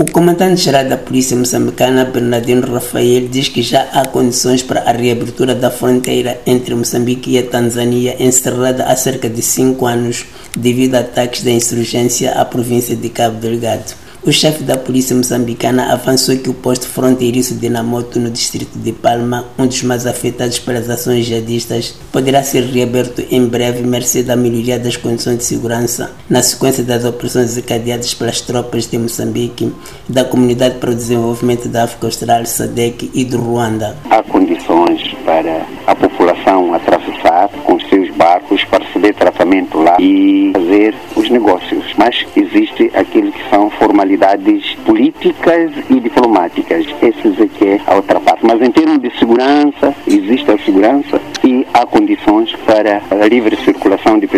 O comandante-geral da Polícia Moçambicana, Bernardino Rafael, diz que já há condições para a reabertura da fronteira entre Moçambique e a Tanzânia, encerrada há cerca de cinco anos devido a ataques da insurgência à província de Cabo Delgado. O chefe da polícia moçambicana avançou que o posto fronteiriço de Namoto, no distrito de Palma, um dos mais afetados pelas ações jihadistas, poderá ser reaberto em breve, mercê da melhoria das condições de segurança, na sequência das operações desencadeadas pelas tropas de Moçambique, da Comunidade para o Desenvolvimento da África Austral, SADEC e do Ruanda. Há condições para a população atravessar com seus barcos para receber tratamento lá e fazer os negócios, mas existe aquilo que são formalidades políticas e diplomáticas. Essas aqui é a outra parte. Mas em termos de segurança, existe a segurança e há condições para a livre circulação de pessoas.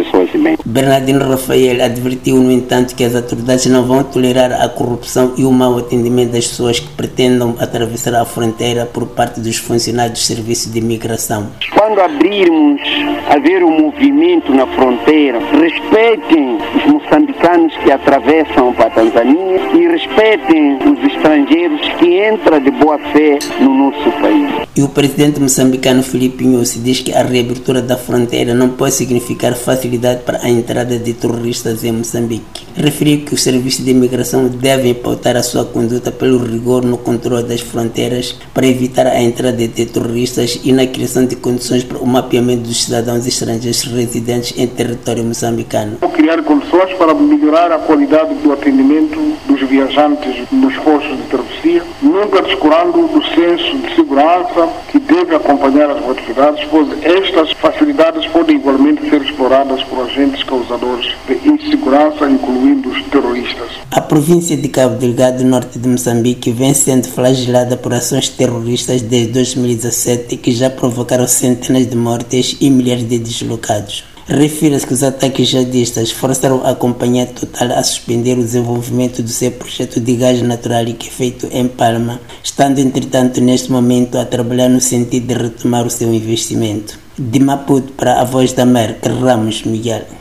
Bernardino Rafael advertiu, no entanto, que as autoridades não vão tolerar a corrupção e o mau atendimento das pessoas que pretendam atravessar a fronteira por parte dos funcionários do Serviço de Imigração. Quando abrirmos a ver o movimento na fronteira, respeitem os moçambicanos que atravessam para a Tanzânia e respeitem os estrangeiros que entram de boa fé no nosso país. E o presidente moçambicano Filipe Nhosi diz que a reabertura da fronteira não pode significar facilidade para a entrada de terroristas em Moçambique. Referiu que os serviços de imigração devem pautar a sua conduta pelo rigor no controle das fronteiras para evitar a entrada de terroristas e na criação de condições para o mapeamento dos cidadãos estrangeiros residentes em território moçambicano. Criar condições para melhorar a qualidade do atendimento dos viajantes nos postos de travessia, nunca descurando do senso de segurança que deve acompanhar as atividades, pois estas facilidades podem igualmente ser exploradas por agentes causadores de insegurança, incluindo os terroristas. A província de Cabo Delgado, norte de Moçambique, vem sendo flagelada por ações terroristas desde 2017 que já provocaram centenas de mortes e milhares de deslocados. Refira-se que os ataques jihadistas forçaram a Companhia Total a suspender o desenvolvimento do seu projeto de gás natural que é feito em Palma, estando entretanto neste momento a trabalhar no sentido de retomar o seu investimento. De Maputo para a Voz da América, Ramos Miguel.